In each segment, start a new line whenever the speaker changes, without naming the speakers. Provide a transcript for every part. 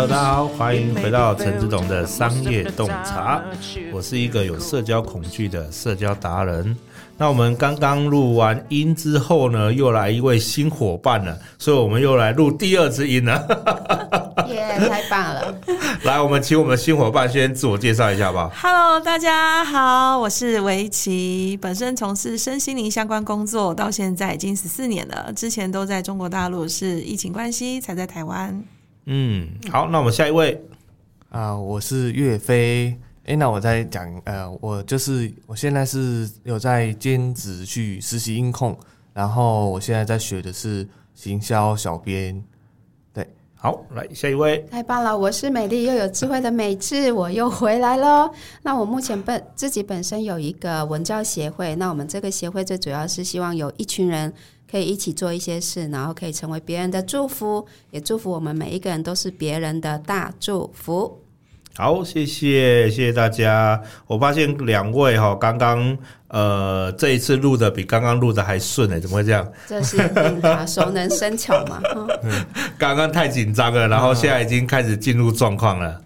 Hello，大家好，欢迎回到陈志董的商业洞察。我是一个有社交恐惧的社交达人。那我们刚刚录完音之后呢，又来一位新伙伴了，所以我们又来录第二支音了。
耶，yeah, 太棒了！
来，我们请我们的新伙伴先自我介绍一下吧。
Hello，大家好，我是薇琪，本身从事身心灵相关工作，到现在已经十四年了。之前都在中国大陆，是疫情关系才在台湾。
嗯，好，那我们下一位
啊、呃，我是岳飞。哎，那我再讲，呃，我就是我现在是有在兼职去实习音控，然后我现在在学的是行销小编。对，
好，来下一位，
太棒了！我是美丽又有智慧的美智，我又回来喽。那我目前本自己本身有一个文教协会，那我们这个协会最主要是希望有一群人可以一起做一些事，然后可以成为别人的祝福，也祝福我们每一个人都是别人的大祝福。
好，谢谢，谢谢大家。我发现两位哈，刚刚呃这一次录的比刚刚录的还顺哎，怎么会这样？
这是啊，熟能生巧嘛。
嗯，刚刚太紧张了，然后现在已经开始进入状况了。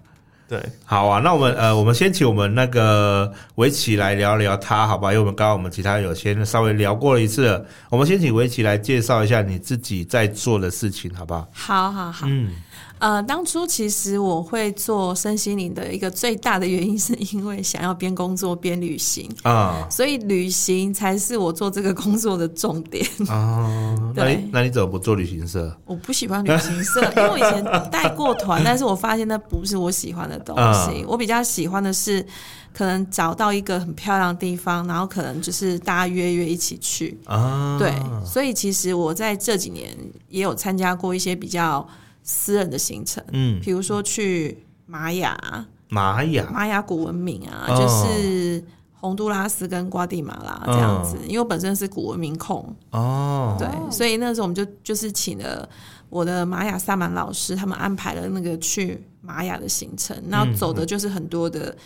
对，好啊，那我们呃，我们先请我们那个围棋来聊聊他，好吧？因为我们刚刚我们其他有先稍微聊过了一次了，我们先请围棋来介绍一下你自己在做的事情，好不好？
好好好，嗯。呃，当初其实我会做身心灵的一个最大的原因，是因为想要边工作边旅行啊，所以旅行才是我做这个工作的重点啊。对，那你
那你怎么不做旅行社？
我不喜欢旅行社，因为我以前带过团，但是我发现那不是我喜欢的东西。啊，我比较喜欢的是，可能找到一个很漂亮的地方，然后可能就是大家约约一起去啊。对，所以其实我在这几年也有参加过一些比较。私人的行程，嗯，比如说去玛雅，
玛雅，
玛雅古文明啊，哦、就是洪都拉斯跟瓜地马拉这样子。哦、因为我本身是古文明控，哦，对，所以那时候我们就就是请了我的玛雅萨满老师，他们安排了那个去玛雅的行程，然后走的就是很多的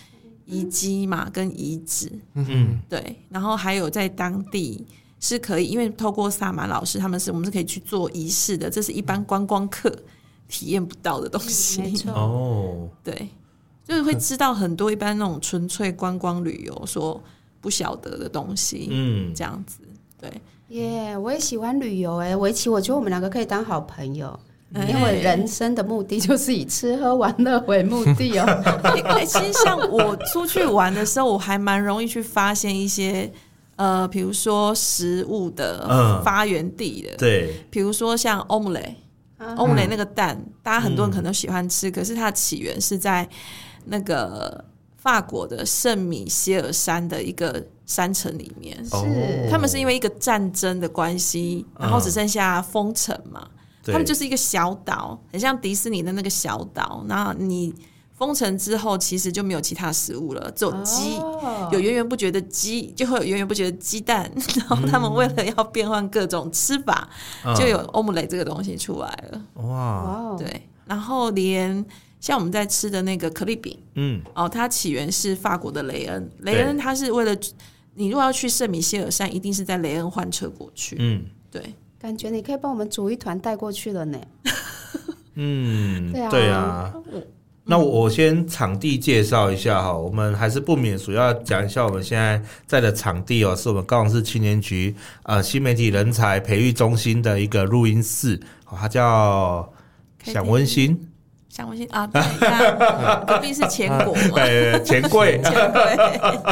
遗迹嘛，跟遗址，嗯，对，然后还有在当地是可以，因为透过萨满老师，他们是我们是可以去做仪式的，这是一般观光客。体验不到的东西，没错。哦，对，就是会知道很多一般那种纯粹观光旅游所不晓得的东西，嗯，这样子，对，
耶，yeah, 我也喜欢旅游，哎，围棋，我觉得我们两个可以当好朋友，嗯、因为人生的目的就是以吃喝玩乐为目的哦。
哎，其实像我出去玩的时候，我还蛮容易去发现一些，呃，比如说食物的发源地的，嗯、对，比如说像欧姆雷。欧姆雷那个蛋，嗯、大家很多人可能都喜欢吃，嗯、可是它的起源是在那个法国的圣米歇尔山的一个山城里面。是，他们是因为一个战争的关系，然后只剩下封城嘛。嗯、他们就是一个小岛，很像迪士尼的那个小岛。然后你。封城之后，其实就没有其他食物了，只有鸡，哦、有源源不绝的鸡，就会有源源不绝的鸡蛋。然后他们为了要变换各种吃法，嗯、就有欧姆雷这个东西出来了。哇，对。然后连像我们在吃的那个可丽饼，嗯，哦，它起源是法国的雷恩。雷恩他是为了你如果要去圣米歇尔山，一定是在雷恩换车过去。嗯，对。
感觉你可以帮我们组一团带过去了呢。
嗯，对啊。对啊那我先场地介绍一下哈，我们还是不免主要讲一下我们现在在的场地哦，是我们高雄市青年局呃新媒体人才培育中心的一个录音室，它叫想温馨。
想温馨啊，对，隔壁是钱果，
对，钱柜，钱柜，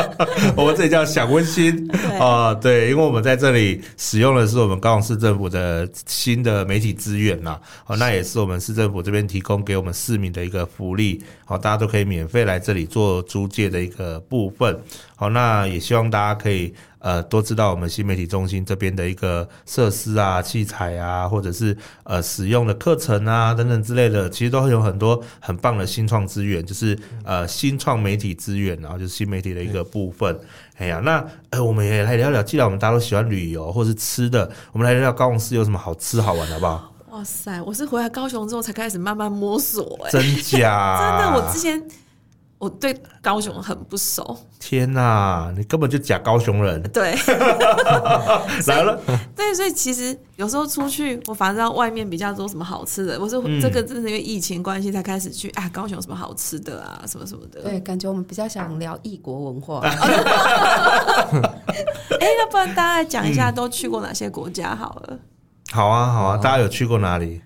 我们这里叫享温馨。啊，对，因为我们在这里使用的是我们高雄市政府的新的媒体资源呐，哦，那也是我们市政府这边提供给我们市民的一个福利，好，大家都可以免费来这里做租借的一个部分，好，那也希望大家可以。呃，都知道我们新媒体中心这边的一个设施啊、器材啊，或者是呃使用的课程啊等等之类的，其实都会有很多很棒的新创资源，就是呃新创媒体资源，然后就是新媒体的一个部分。嗯、哎呀，那呃我们也来聊聊，既然我们大家都喜欢旅游或是吃的，我们来聊聊高雄市有什么好吃好玩的，好不好？
哇塞，我是回来高雄之后才开始慢慢摸索，哎，
真假？
真的，我之前。我对高雄很不熟。
天哪，你根本就假高雄人。
对，
来了。
对，所以其实有时候出去，我反正外面比较多什么好吃的。我说这个真是因为疫情关系才开始去啊，高雄有什么好吃的啊，什么什么的。
对，感觉我们比较想聊异国文化。
哎，要不然大家讲一下都去过哪些国家好了。
好啊，好啊，大家有去过哪里？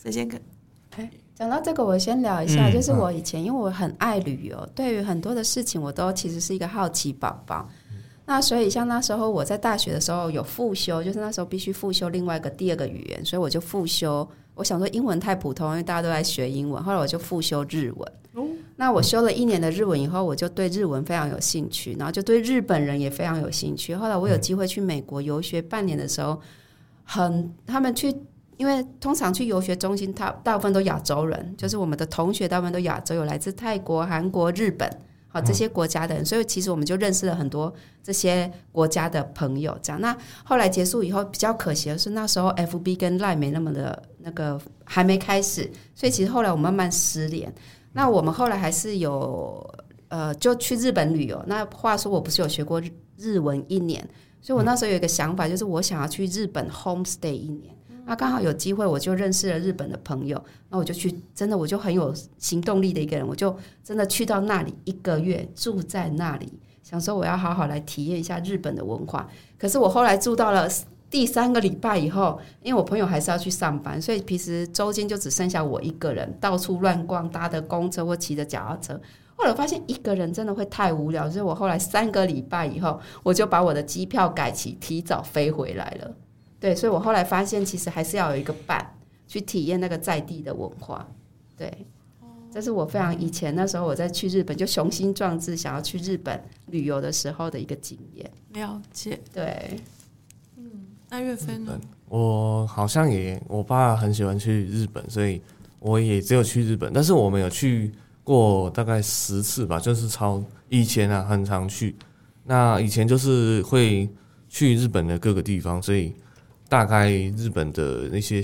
谁先跟？
讲到这个，我先聊一下，嗯、就是我以前因为我很爱旅游，对于很多的事情我都其实是一个好奇宝宝。嗯、那所以像那时候我在大学的时候有复修，就是那时候必须复修另外一个第二个语言，所以我就复修。我想说英文太普通，因为大家都在学英文，后来我就复修日文。哦、那我修了一年的日文以后，我就对日文非常有兴趣，然后就对日本人也非常有兴趣。后来我有机会去美国游学半年的时候，很他们去。因为通常去游学中心，他大部分都亚洲人，就是我们的同学大部分都亚洲，有来自泰国、韩国、日本，好这些国家的人，所以其实我们就认识了很多这些国家的朋友。这样，那后来结束以后，比较可惜的是那时候 FB 跟 Line 没那么的那个还没开始，所以其实后来我慢慢失联。那我们后来还是有呃，就去日本旅游。那话说，我不是有学过日文一年，所以我那时候有一个想法，就是我想要去日本 home stay 一年。那刚好有机会，我就认识了日本的朋友。那我就去，真的我就很有行动力的一个人，我就真的去到那里一个月，住在那里，想说我要好好来体验一下日本的文化。可是我后来住到了第三个礼拜以后，因为我朋友还是要去上班，所以平时周间就只剩下我一个人，到处乱逛，搭的公车或骑着脚踏车。后来发现一个人真的会太无聊，所以我后来三个礼拜以后，我就把我的机票改期，提早飞回来了。对，所以我后来发现，其实还是要有一个伴去体验那个在地的文化。对，这是我非常以前那时候我在去日本就雄心壮志想要去日本旅游的时候的一个经验。
了解，
对，
嗯，那岳飞呢？
我好像也，我爸很喜欢去日本，所以我也只有去日本，但是我们有去过大概十次吧，就是超以前啊，很常去。那以前就是会去日本的各个地方，所以。大概日本的那些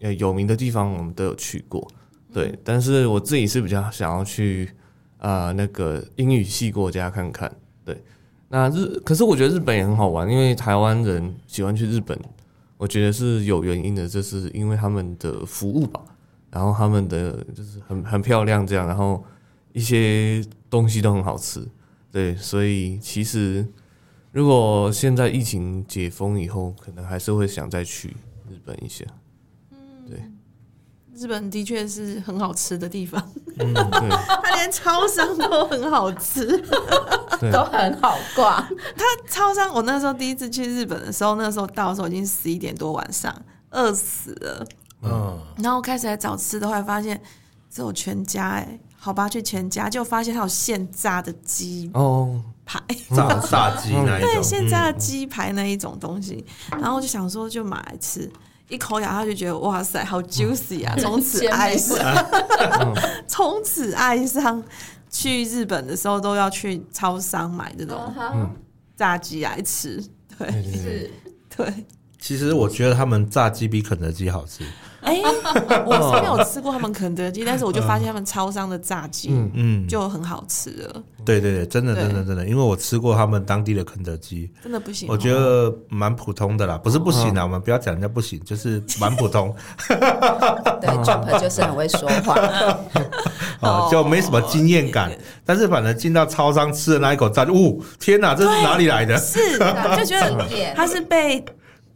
呃有名的地方，我们都有去过，对。但是我自己是比较想要去啊、呃、那个英语系国家看看，对。那日可是我觉得日本也很好玩，因为台湾人喜欢去日本，我觉得是有原因的，就是因为他们的服务吧，然后他们的就是很很漂亮这样，然后一些东西都很好吃，对。所以其实。如果现在疫情解封以后，可能还是会想再去日本一下。嗯，对，
日本的确是很好吃的地方。嗯，对，它连超商都很好吃，
都很好逛。
它超商，我那时候第一次去日本的时候，那时候到的时候已经十一点多晚上，饿死了。嗯，然后开始来找吃的，后来发现只有全家，哎，好吧，去全家，就发现它有现炸的鸡哦。排
炸炸鸡那一种，
对，现在的鸡排那一种东西，嗯、然后就想说就买来吃，一口咬下去觉得哇塞，好 juicy 啊！从此爱上，从此爱上，去日本的时候都要去超商买这种炸鸡来吃，对，是，对。
其实我觉得他们炸鸡比肯德基好吃。
哎，我是没有吃过他们肯德基，但是我就发现他们超商的炸鸡，嗯，就很好吃了。
对对对，真的真的真的，因为我吃过他们当地的肯德基，
真的不行。
我觉得蛮普通的啦，不是不行啊，我们不要讲人家不行，就是 蛮普通。
对，Jump 就是很会说话，
哦，就没什么经验感。但是反正进到超商吃的那一口炸，哦，天哪，这是哪里来的？
是，就觉得它是被。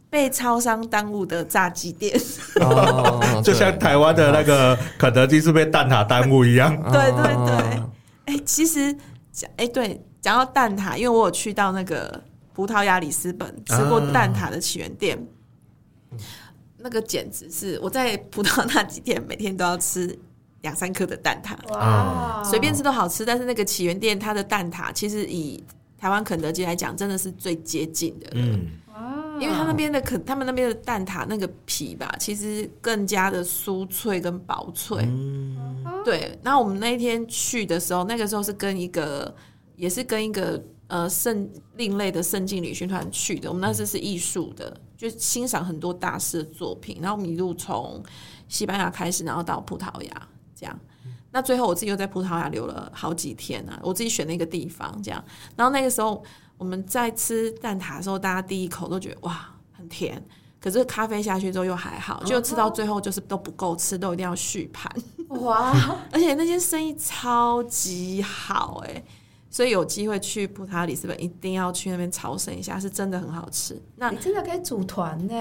被超商耽误的炸鸡店，
哦，就像台湾的那个肯德基是被蛋挞耽误一样。
对对对，哎、欸，其实讲哎，对，讲到蛋挞，因为我有去到那个葡萄牙里斯本吃过蛋挞的起源店，啊、那个简直是我在葡萄牙那几天每天都要吃两三颗的蛋挞，哇，随便吃都好吃。但是那个起源店它的蛋挞，其实以台湾肯德基来讲，真的是最接近的。嗯。因为他那边的可，他们那边的蛋挞那个皮吧，其实更加的酥脆跟薄脆。嗯、对。然后我们那一天去的时候，那个时候是跟一个，也是跟一个呃圣另类的圣经旅行团去的。我们那时是艺术的，就欣赏很多大师的作品。然后我们一路从西班牙开始，然后到葡萄牙这样。那最后我自己又在葡萄牙留了好几天呢、啊，我自己选了一个地方这样。然后那个时候我们在吃蛋挞的时候，大家第一口都觉得哇很甜，可是咖啡下去之后又还好，就吃到最后就是都不够吃，都一定要续盘。哇！而且那间生意超级好哎、欸，所以有机会去葡萄牙里斯本一定要去那边朝圣一下，是真的很好吃。那
你真的可以组团呢？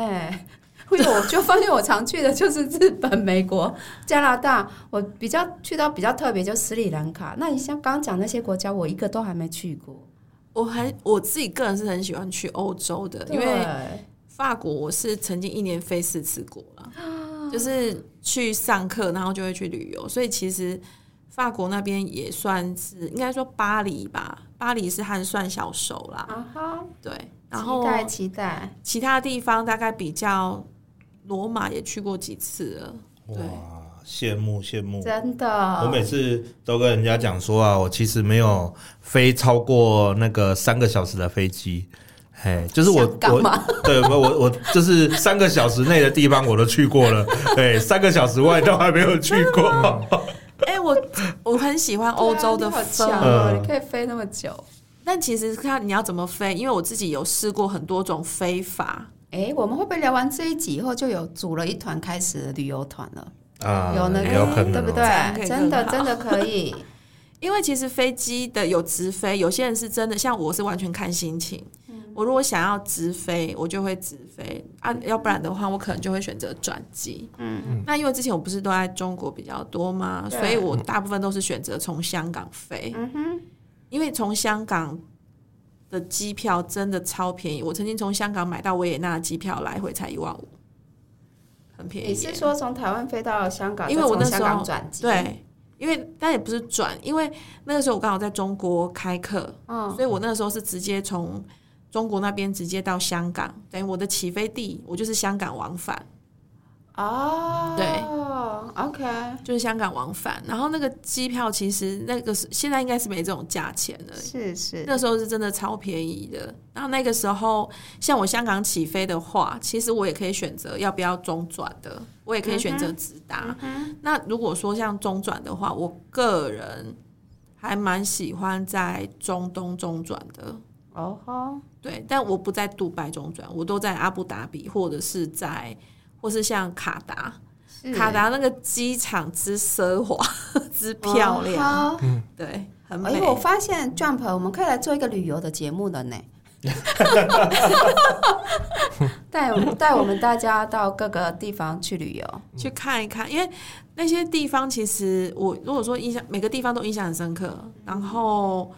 会有，我就发现我常去的就是日本、美国、加拿大。我比较去到比较特别，就斯里兰卡。那你像刚刚讲那些国家，我一个都还没去过。
我还我自己个人是很喜欢去欧洲的，因为法国我是曾经一年飞四次国了，就是去上课，然后就会去旅游。所以其实法国那边也算是应该说巴黎吧，巴黎是还算小熟啦。啊哈，对，然后
期待期待
其他地方大概比较。罗马也去过几次了，哇，
羡慕羡慕，
真的。
我每次都跟人家讲说啊，我其实没有飞超过那个三个小时的飞机，嘿，就是我我 对，我我我就是三个小时内的地方我都去过了，对，三个小时外都还没有去过。
哎、欸，我我很喜欢欧洲的风，
你可以飞那么久。
但其实看你要怎么飞，因为我自己有试过很多种飞法。
哎，我们会不会聊完这一集以后就有组了一团开始旅游团了？
啊，
有那个，对不对？真的真的可以，
因为其实飞机的有直飞，有些人是真的，像我是完全看心情。嗯，我如果想要直飞，我就会直飞啊，要不然的话，我可能就会选择转机。嗯嗯。那因为之前我不是都在中国比较多嘛，所以我大部分都是选择从香港飞。嗯哼，因为从香港。的机票真的超便宜，我曾经从香港买到维也纳的机票，来回才一万五，很便宜。
你是说从台湾飞到香港？
因为我那时候
转机，
对，因为但也不是转，因为那个时候我刚好在中国开课，嗯，所以我那个时候是直接从中国那边直接到香港，等于我的起飞地，我就是香港往返。
哦，
对
，OK，
就是香港往返，然后那个机票其实那个是现在应该是没这种价钱了，
是是，
那时候是真的超便宜的。然后那个时候，像我香港起飞的话，其实我也可以选择要不要中转的，我也可以选择直达。嗯、那如果说像中转的话，我个人还蛮喜欢在中东中转的。哦吼，对，但我不在杜拜中转，我都在阿布达比或者是在。或是像卡达，卡达那个机场之奢华 之漂亮，嗯，对，很美。
因为我发现 Jump，我们可以来做一个旅游的节目了呢，带我们带我们大家到各个地方去旅游，
去看一看。因为那些地方其实我如果说印象，每个地方都印象很深刻。然后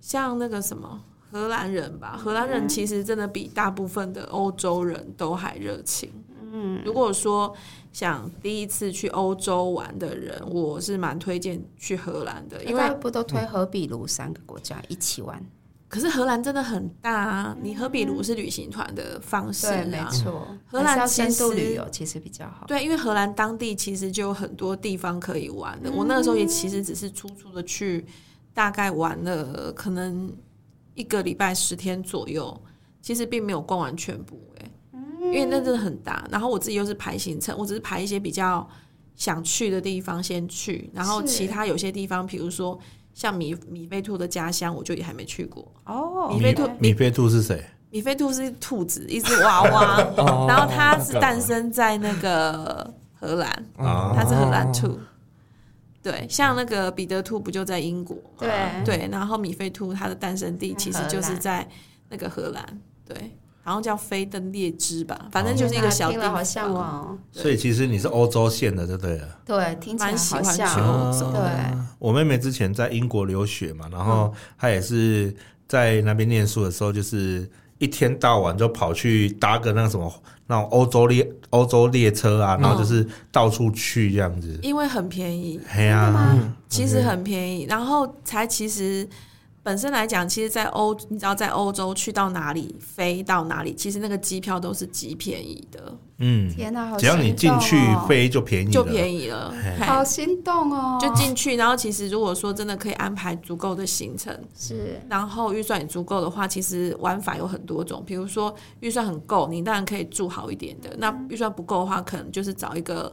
像那个什么。荷兰人吧，荷兰人其实真的比大部分的欧洲人都还热情。嗯，如果说想第一次去欧洲玩的人，我是蛮推荐去荷兰的，因为
不都推荷比卢三个国家一起玩？
可是荷兰真的很大啊，你荷比卢是旅行团的方式啊，
对，没错。
荷兰
深度旅游其实比较好，
对，因为荷兰当地其实就有很多地方可以玩的。我那个时候也其实只是粗粗的去大概玩了，可能。一个礼拜十天左右，其实并没有逛完全部哎、欸，因为那真的很大。然后我自己又是排行程，我只是排一些比较想去的地方先去，然后其他有些地方，比如说像米米菲兔的家乡，我就也还没去过。哦，米菲兔，
米菲兔是谁？
米菲兔是兔子，一只娃娃，然后它是诞生在那个荷兰，它是荷兰兔。对，像那个彼得兔不就在英国？对对，然后米菲兔它的诞生地其实就是在那个荷兰，对，好像叫飞登列支吧，反正就是一个小地方。
好向往，
所以其实你是欧洲线的，对不对？
对，听起来
蛮喜欢去欧洲。
对，
我妹妹之前在英国留学嘛，然后她也是在那边念书的时候，就是一天到晚就跑去搭个那个什么。那种欧洲列欧洲列车啊，然后就是到处去这样子，嗯、
因为很便宜。
对啊，
其实很便宜，然后才其实。本身来讲，其实，在欧，你知道，在欧洲去到哪里，飞到哪里，其实那个机票都是极便宜的。
嗯，
天哪，好，
只要你进去飞就便宜，
就便宜了，
好心动哦！
就进去，然后其实如果说真的可以安排足够的行程，
是，
然后预算也足够的话，其实玩法有很多种。比如说预算很够，你当然可以住好一点的；那预算不够的话，可能就是找一个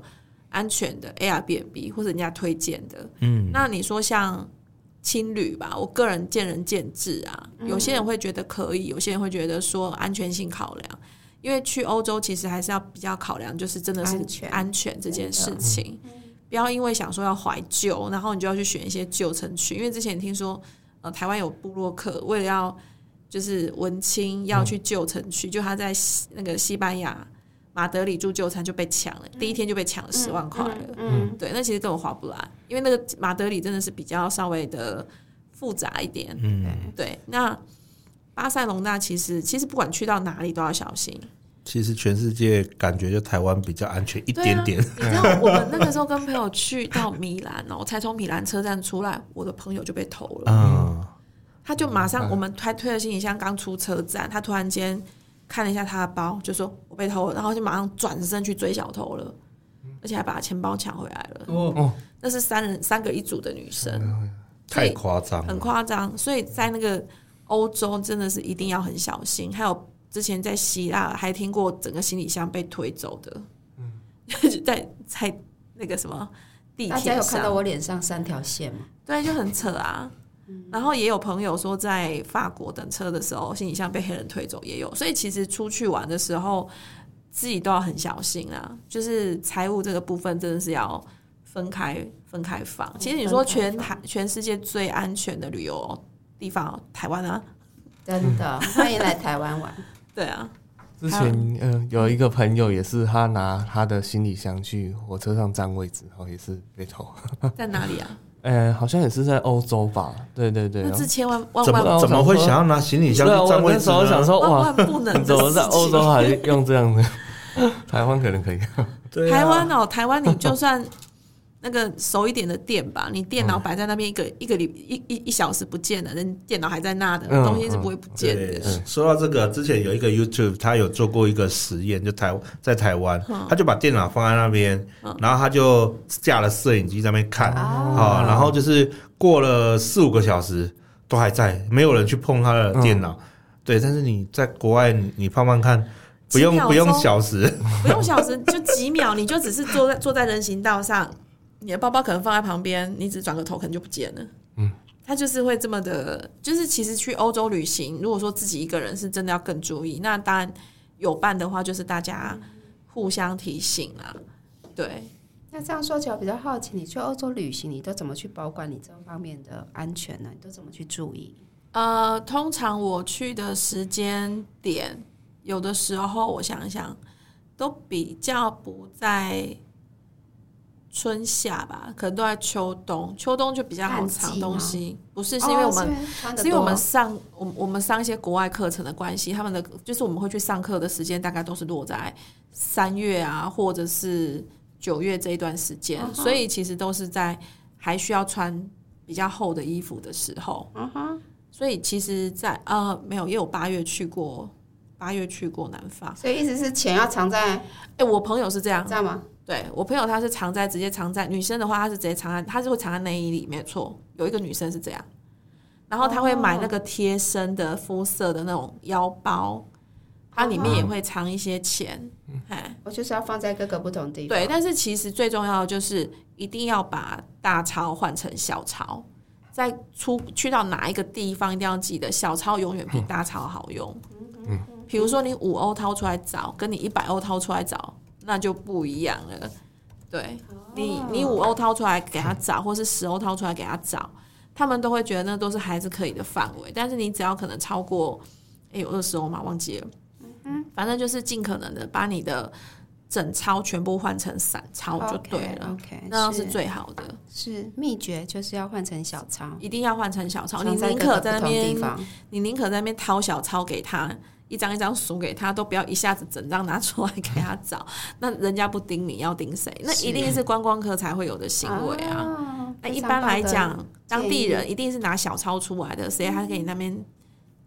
安全的 Airbnb 或者人家推荐的。嗯，那你说像青旅吧，我个人见仁见智啊。有些人会觉得可以，有些人会觉得说安全性考量。因为去欧洲其实还是要比较考量，就是真的是安全这件事情。不要因为想说要怀旧，然后你就要去选一些旧城区。因为之前听说，呃，台湾有部落客为了要就是文青要去旧城区，就他在那个西班牙马德里住就餐就被抢了，第一天就被抢了十万块了。嗯，对，那其实根本划不来，因为那个马德里真的是比较稍微的复杂一点。嗯，对，那。巴塞隆纳其实其实不管去到哪里都要小心。
其实全世界感觉就台湾比较安全一点点。
啊、你知道我们那个时候跟朋友去到米兰哦，才从米兰车站出来，我的朋友就被偷了。嗯，他就马上我们还推了行李箱刚出车站，他突然间看了一下他的包，就说我被偷了，然后就马上转身去追小偷了，而且还把钱包抢回来了。哦，那是三人三个一组的女生，
太夸张，
很夸张。所以在那个。欧洲真的是一定要很小心。还有之前在希腊还听过整个行李箱被推走的，嗯，在在那个什么地铁上，大
家有看到我脸上三条线吗？
对，就很扯啊。然后也有朋友说，在法国等车的时候，行李箱被黑人推走也有。所以其实出去玩的时候，自己都要很小心啊。就是财务这个部分，真的是要分开分开放。其实你说全台全世界最安全的旅游。地方台湾啊，
真的 欢迎来台湾玩。
对啊，
之前嗯、呃、有一个朋友也是，他拿他的行李箱去火车上占位置，然后也是被偷。
在哪里啊？
呃，好像也是在欧洲吧。对对对，
那是千万万
万怎么怎么会想要拿行李箱去占位置呢？
我想说哇，
不能
怎么在欧洲还用这样的？台湾可能可以。
对啊、台湾哦，台湾你就算。那个熟一点的店吧，你电脑摆在那边一个、嗯、一个礼一一一小时不见了，人电脑还在那的、嗯、东西是不会不见的。
嗯、说到这个，之前有一个 YouTube，他有做过一个实验，就台在台湾，嗯、他就把电脑放在那边，嗯、然后他就架了摄影机在那边看，啊、嗯，然后就是过了四五个小时都还在，没有人去碰他的电脑。嗯、对，但是你在国外，你放放看，不用不用小时，
不用小时，就几秒，你就只是坐在坐在人行道上。你的包包可能放在旁边，你只转个头可能就不见了。嗯，他就是会这么的，就是其实去欧洲旅行，如果说自己一个人是真的要更注意。那当然有伴的话，就是大家互相提醒啊。对，
那这样说起来比较好奇，你去欧洲旅行，你都怎么去保管你这方面的安全呢？你都怎么去注意？
呃，通常我去的时间点，有的时候我想想，都比较不在。春夏吧，可能都在秋冬。秋冬就比较好藏东西，不是，是因为我们、哦、是，因为我们上我我们上一些国外课程的关系，他们的就是我们会去上课的时间大概都是落在三月啊，或者是九月这一段时间，嗯、所以其实都是在还需要穿比较厚的衣服的时候。嗯哼，所以其实在，在呃没有，因为我八月去过，八月去过南方，
所以意思是钱要藏在，哎、
欸，我朋友是这样，
这样吗？
对，我朋友他是藏在直接藏在女生的话，她是直接藏在，她是会藏在内衣里面。错，有一个女生是这样，然后她会买那个贴身的肤色的那种腰包，它里面也会藏一些钱。哎，
我就是要放在各个不同地方。
对，但是其实最重要的就是一定要把大钞换成小钞，在出去到哪一个地方一定要记得小钞永远比大钞好用。嗯，比如说你五欧掏出来找，跟你一百欧掏出来找。那就不一样了，对你，你五欧掏出来给他找，或是十欧掏出来给他找，他们都会觉得那都是孩子可以的范围。但是你只要可能超过，哎，有二十欧嘛，忘记了，嗯，反正就是尽可能的把你的整钞全部换成散钞就对了，OK，那样是最好的。
是秘诀就是要换成小钞，
一定要换成小钞。你宁可在那边，你宁可在那边掏小钞给他。一张一张数给他，都不要一下子整张拿出来给他找，那人家不盯你要盯谁？那一定是观光客才会有的行为啊。那一般来讲，当地人一定是拿小钞出来的，谁还给你那边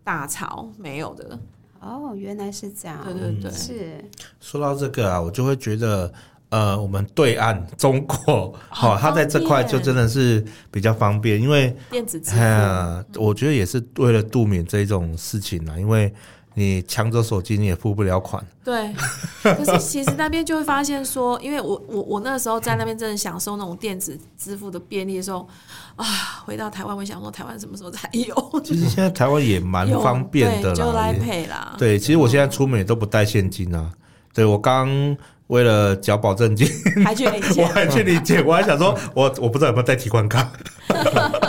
大钞？没有的。
哦，原来是这样。
对对对，
是。
说到这个啊，我就会觉得，呃，我们对岸中国，好，它在这块就真的是比较方便，因为
电子支付，
我觉得也是为了杜免这种事情啊，因为。你抢走手机，你也付不了款。
对，可是其实那边就会发现说，因为我我我那时候在那边真的享受那种电子支付的便利的时候啊，回到台湾，我想说台湾什么时候才有？
其实现在台湾也蛮方便的啦，
就来配啦。
对，其实我现在出门也都不带现金啊。对，我刚。为了缴保证金，
还去领钱，
我还去领钱，我还想说，我我不知道有没有带提款卡。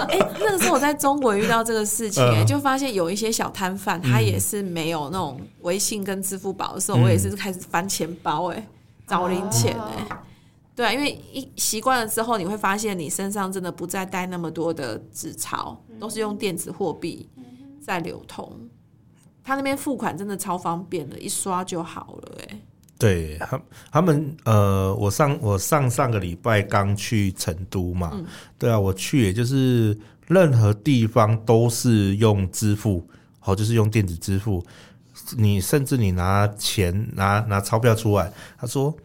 我在中国遇到这个事情、欸，就发现有一些小摊贩，他也是没有那种微信跟支付宝的时候，我也是开始翻钱包、欸，哎，找零钱、欸，哎，对啊，因为一习惯了之后，你会发现你身上真的不再带那么多的纸钞，都是用电子货币在流通。他那边付款真的超方便的，一刷就好了、欸，哎。
对他，他们呃，我上我上上个礼拜刚去成都嘛，嗯、对啊，我去也就是任何地方都是用支付，好，就是用电子支付。你甚至你拿钱拿拿钞票出来，他说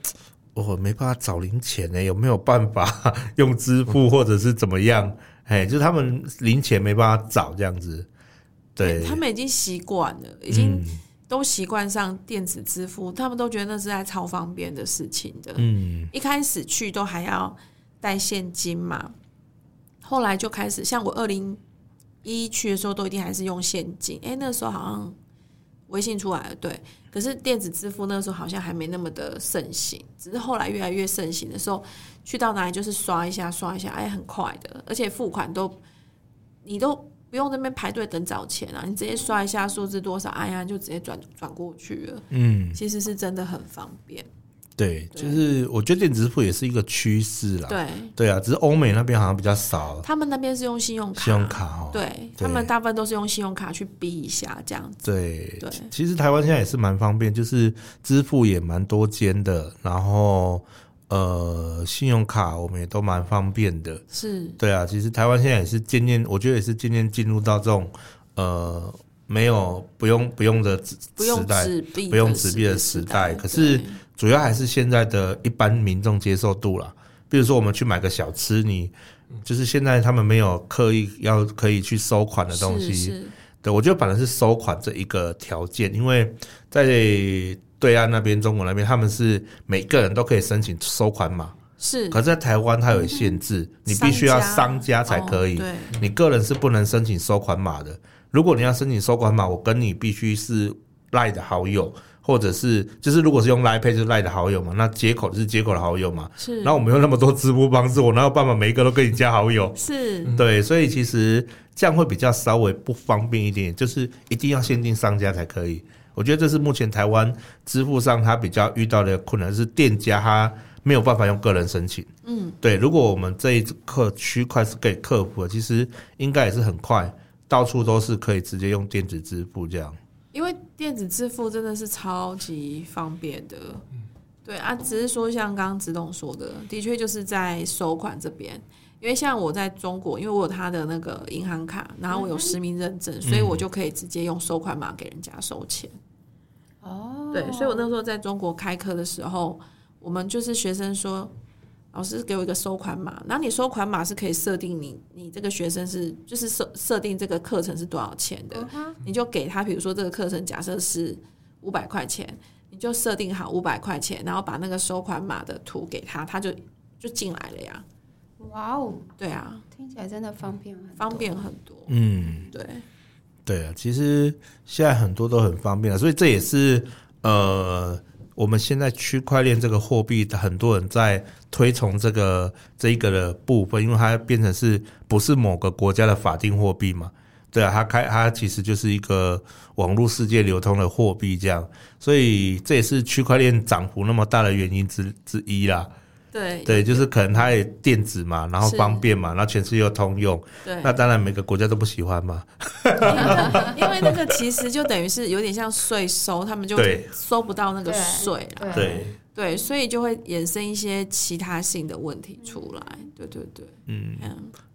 我没办法找零钱呢，有没有办法 用支付或者是怎么样？哎，就是他们零钱没办法找这样子，对，
他们已经习惯了，已经、嗯。都习惯上电子支付，他们都觉得那是在超方便的事情的。嗯，一开始去都还要带现金嘛，后来就开始像我二零一去的时候，都一定还是用现金。哎、欸，那时候好像微信出来了，对。可是电子支付那时候好像还没那么的盛行，只是后来越来越盛行的时候，去到哪里就是刷一下刷一下，哎、欸，很快的，而且付款都你都。不用那边排队等找钱啊，你直接刷一下数字多少，哎呀，就直接转转过去了。嗯，其实是真的很方便。
对，就是我觉得电子支付也是一个趋势啦。
对，
对啊，只是欧美那边好像比较少。
他们那边是用信用卡，
信用卡哦。
对，对他们大部分都是用信用卡去逼一下这样子。
对
对，
其实台湾现在也是蛮方便，就是支付也蛮多间的，然后。呃，信用卡我们也都蛮方便的，
是
对啊。其实台湾现在也是渐渐，我觉得也是渐渐进入到这种呃，没有不用不用的时代，不用纸币的时代。可是主要还是现在的一般民众接受度啦。比如说我们去买个小吃，你就是现在他们没有刻意要可以去收款的东西，对，我觉得反而是收款这一个条件，因为在。对岸那边，中国那边，他们是每个人都可以申请收款码，
是。
可是在台湾，它有限制，你必须要商家才可以，对，你个人是不能申请收款码的。如果你要申请收款码，我跟你必须是赖的好友，或者是就是如果是用赖 Pay 就是赖的好友嘛，那接口就是接口的好友嘛。是。然后我们有那么多支付方式，我哪有办法每一个都跟你加好友？
是。
对，所以其实这样会比较稍微不方便一点，就是一定要限定商家才可以。我觉得这是目前台湾支付上它比较遇到的困难，是店家它没有办法用个人申请。嗯，对。如果我们这一刻区块是给客服的，其实应该也是很快，到处都是可以直接用电子支付这样。
因为电子支付真的是超级方便的。对啊，只是说像刚刚子董说的，的确就是在收款这边。因为像我在中国，因为我有他的那个银行卡，然后我有实名认证，嗯、所以我就可以直接用收款码给人家收钱。哦，对，所以我那时候在中国开课的时候，我们就是学生说，老师给我一个收款码，然后你收款码是可以设定你你这个学生是就是设设定这个课程是多少钱的，嗯、你就给他，比如说这个课程假设是五百块钱，你就设定好五百块钱，然后把那个收款码的图给他，他就就进来了呀。
哇哦，
对啊，
听起来真的方便很多，
方便很多。
嗯，
对，
对啊，其实现在很多都很方便了，所以这也是呃，我们现在区块链这个货币，很多人在推崇这个这一个的部分，因为它变成是不是某个国家的法定货币嘛？对啊，它开它其实就是一个网络世界流通的货币，这样，所以这也是区块链涨幅那么大的原因之之一啦。
对
对，就是可能它也电子嘛，然后方便嘛，然后全世界又通用，
对，
那当然每个国家都不喜欢嘛。
因为那个其实就等于是有点像税收，他们就收不到那个税了。
对
对，所以就会衍生一些其他性的问题出来。对对对，
嗯。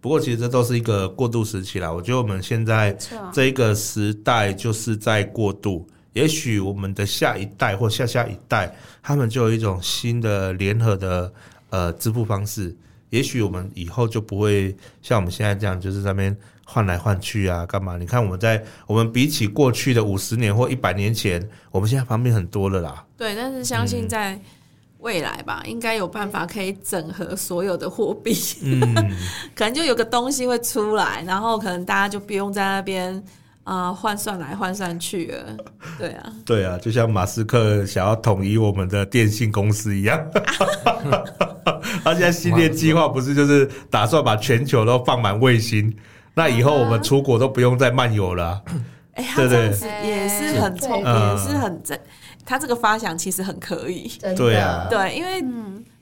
不过其实这都是一个过渡时期啦。我觉得我们现在这一个时代就是在过渡。也许我们的下一代或下下一代，他们就有一种新的联合的呃支付方式，也许我们以后就不会像我们现在这样，就是在那边换来换去啊，干嘛？你看我们在我们比起过去的五十年或一百年前，我们现在方便很多了啦。
对，但是相信在未来吧，嗯、应该有办法可以整合所有的货币。嗯，可能就有个东西会出来，然后可能大家就不用在那边。啊，换算来换算去了，对啊，
对啊，就像马斯克想要统一我们的电信公司一样，他现在系列计划不是就是打算把全球都放满卫星，那以后我们出国都不用再漫游了。
哎、欸，对对，也是很聪，也是很正。他这个发想其实很可以，
对啊，
对，因为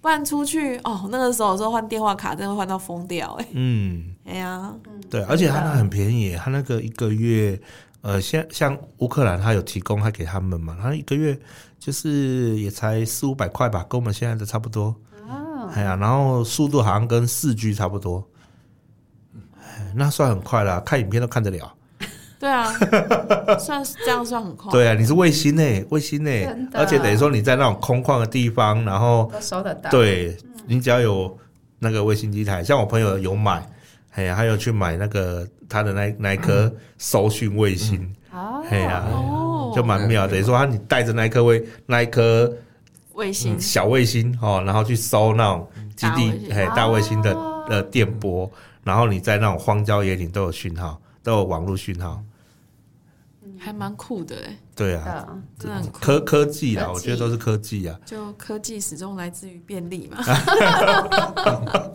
不然出去哦，那个时候有时候换电话卡真的会换到疯掉，哎，嗯，哎呀，
对，而且他那很便宜，他那个一个月，呃，像像乌克兰他有提供，他给他们嘛，他一个月就是也才四五百块吧，跟我们现在的差不多，哦，哎呀，然后速度好像跟四 G 差不多，那算很快了，看影片都看得了。
对啊，算是这样算很快。
对啊，你是卫星呢，卫星呢，而且等于说你在那种空旷的地方，然后
都收得到。
对，你只要有那个卫星机台，像我朋友有买，哎呀，还有去买那个他的那那一颗搜讯卫星，哎呀，就蛮妙。等于说他你带着那一颗卫那一颗
卫星。
小卫星哦，然后去搜那种基地哎大卫星的呃电波，然后你在那种荒郊野岭都有讯号，都有网络讯号。
还蛮酷的哎，
对啊，真的很酷。科科技啊，我觉得都是科技啊。
就科技始终来自于便利嘛。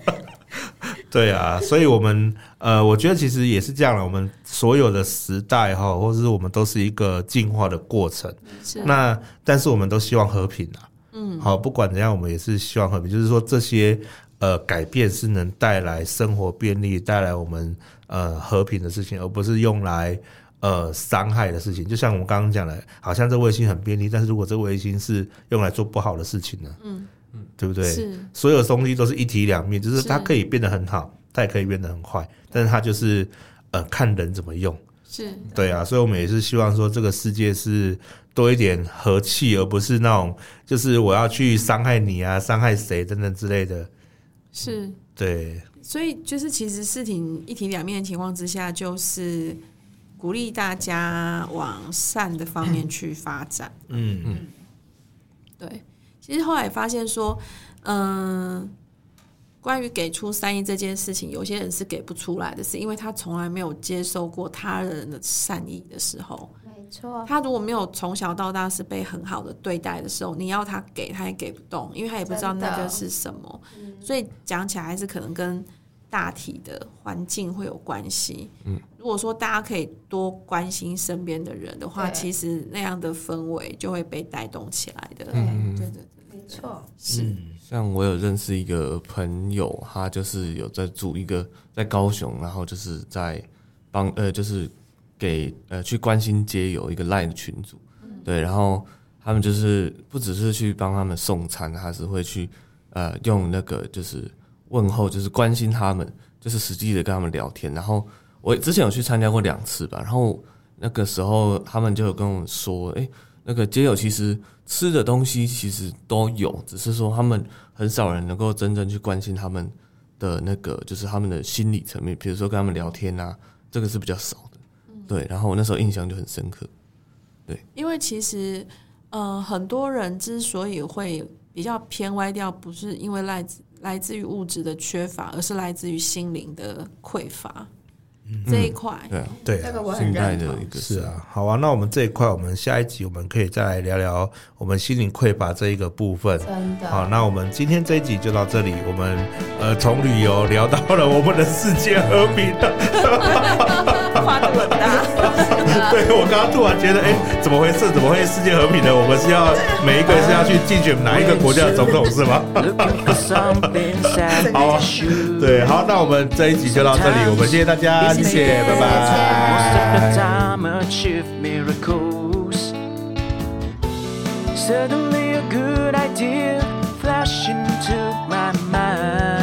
对啊，所以我们呃，我觉得其实也是这样了。我们所有的时代哈，或者是我们都是一个进化的过程。是。那但是我们都希望和平啊。嗯。好，不管怎样，我们也是希望和平。就是说这些呃改变是能带来生活便利，带来我们呃和平的事情，而不是用来。呃，伤害的事情，就像我们刚刚讲的，好像这卫星很便利，但是如果这卫星是用来做不好的事情呢？嗯嗯，对不对？是，所有东西都是一体两面，就是它可以变得很好，它也可以变得很坏，但是它就是呃，看人怎么用。是，对啊，所以我们也是希望说，这个世界是多一点和气，而不是那种就是我要去伤害你啊，伤害谁等等之类的。
是，
对，
所以就是其实事情一体两面的情况之下，就是。鼓励大家往善的方面去发展。嗯嗯，对。其实后来发现说，嗯、呃，关于给出善意这件事情，有些人是给不出来的，是因为他从来没有接受过他人的善意的时候。没错。他如果没有从小到大是被很好的对待的时候，你要他给他也给不动，因为他也不知道那个是什么。所以讲起来还是可能跟。大体的环境会有关系。嗯，如果说大家可以多关心身边的人的话，其实那样的氛围就会被带动起来的。嗯，对对对，没错。是，
像我有认识一个朋友，他就是有在组一个在高雄，然后就是在帮呃，就是给呃去关心街友一个 LINE 的群组。嗯，对，然后他们就是不只是去帮他们送餐，还是会去呃用那个就是。问候就是关心他们，就是实际的跟他们聊天。然后我之前有去参加过两次吧，然后那个时候他们就有跟我说，哎，那个街友其实吃的东西其实都有，只是说他们很少人能够真正去关心他们的那个，就是他们的心理层面，比如说跟他们聊天啊，这个是比较少的。对，然后我那时候印象就很深刻。对，
因为其实呃，很多人之所以会比较偏歪掉，不是因为来自。来自于物质的缺乏，而是来自于心灵的匮乏。嗯、这一块，
对对，
这个我很认同。
是啊，好啊，那我们这一块，我们下一集我们可以再来聊聊我们心灵匮乏这一个部分。
真的。
好，那我们今天这一集就到这里。我们呃，从旅游聊到了我们的世界和平的，对我刚刚突然觉得哎怎么回事怎么会世界和平呢我们是要每一个人是要去竞选哪一个国家的总统是吗？对好那我们这一集就到这里我们谢谢大家谢谢拜拜 a good idea flashing to my mind.